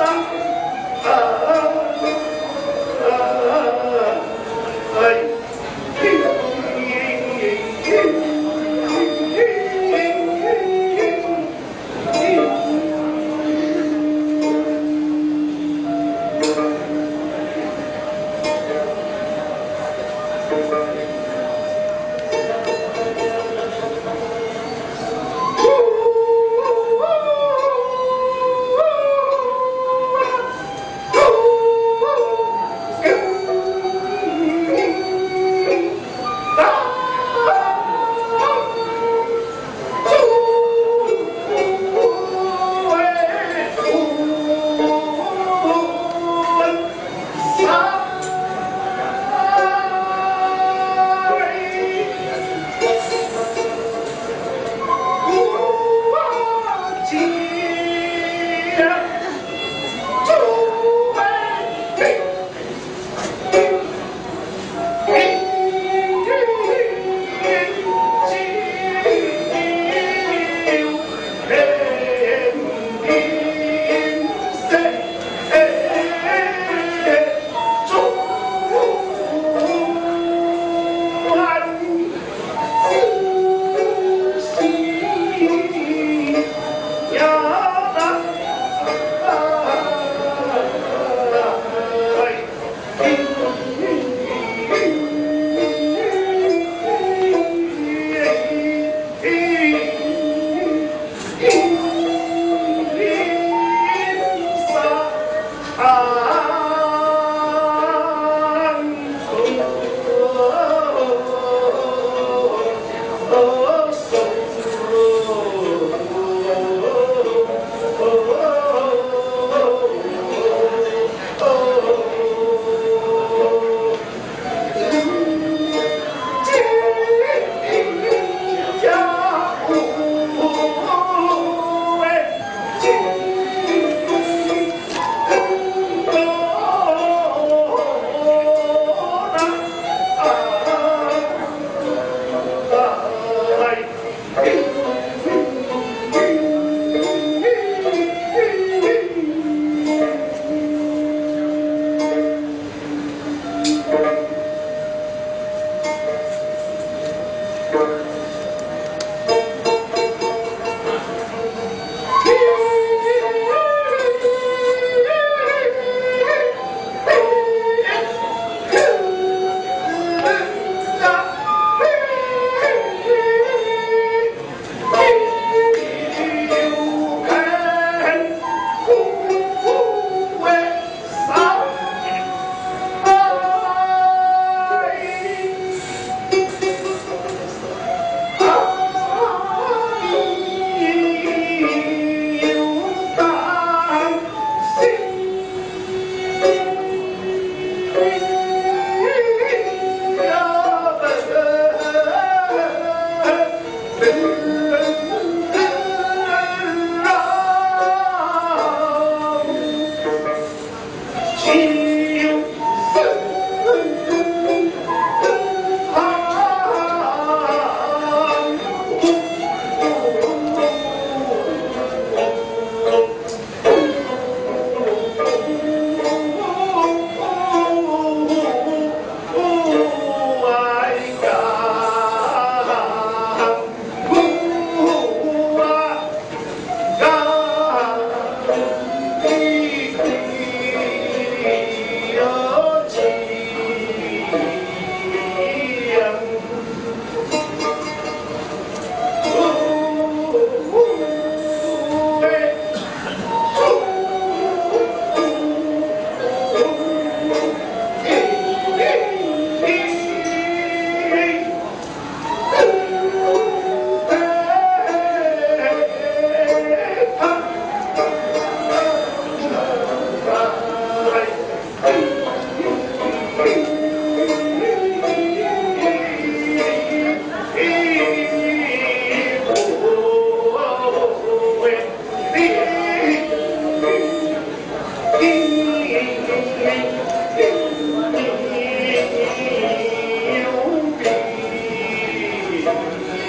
生恨。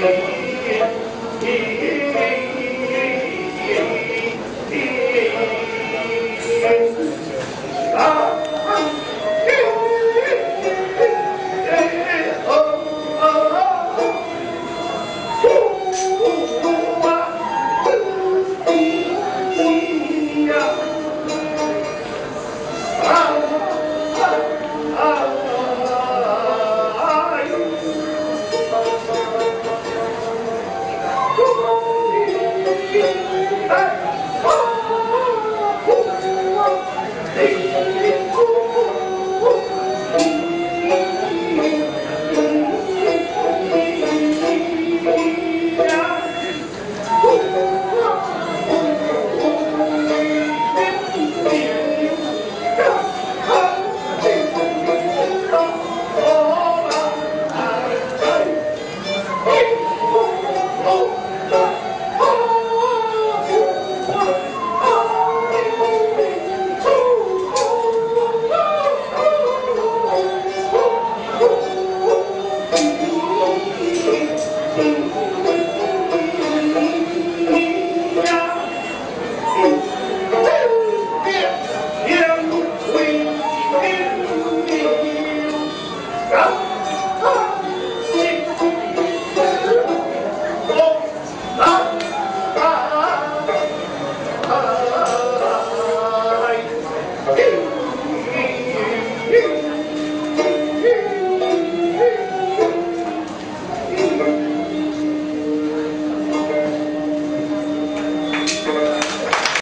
明天，天。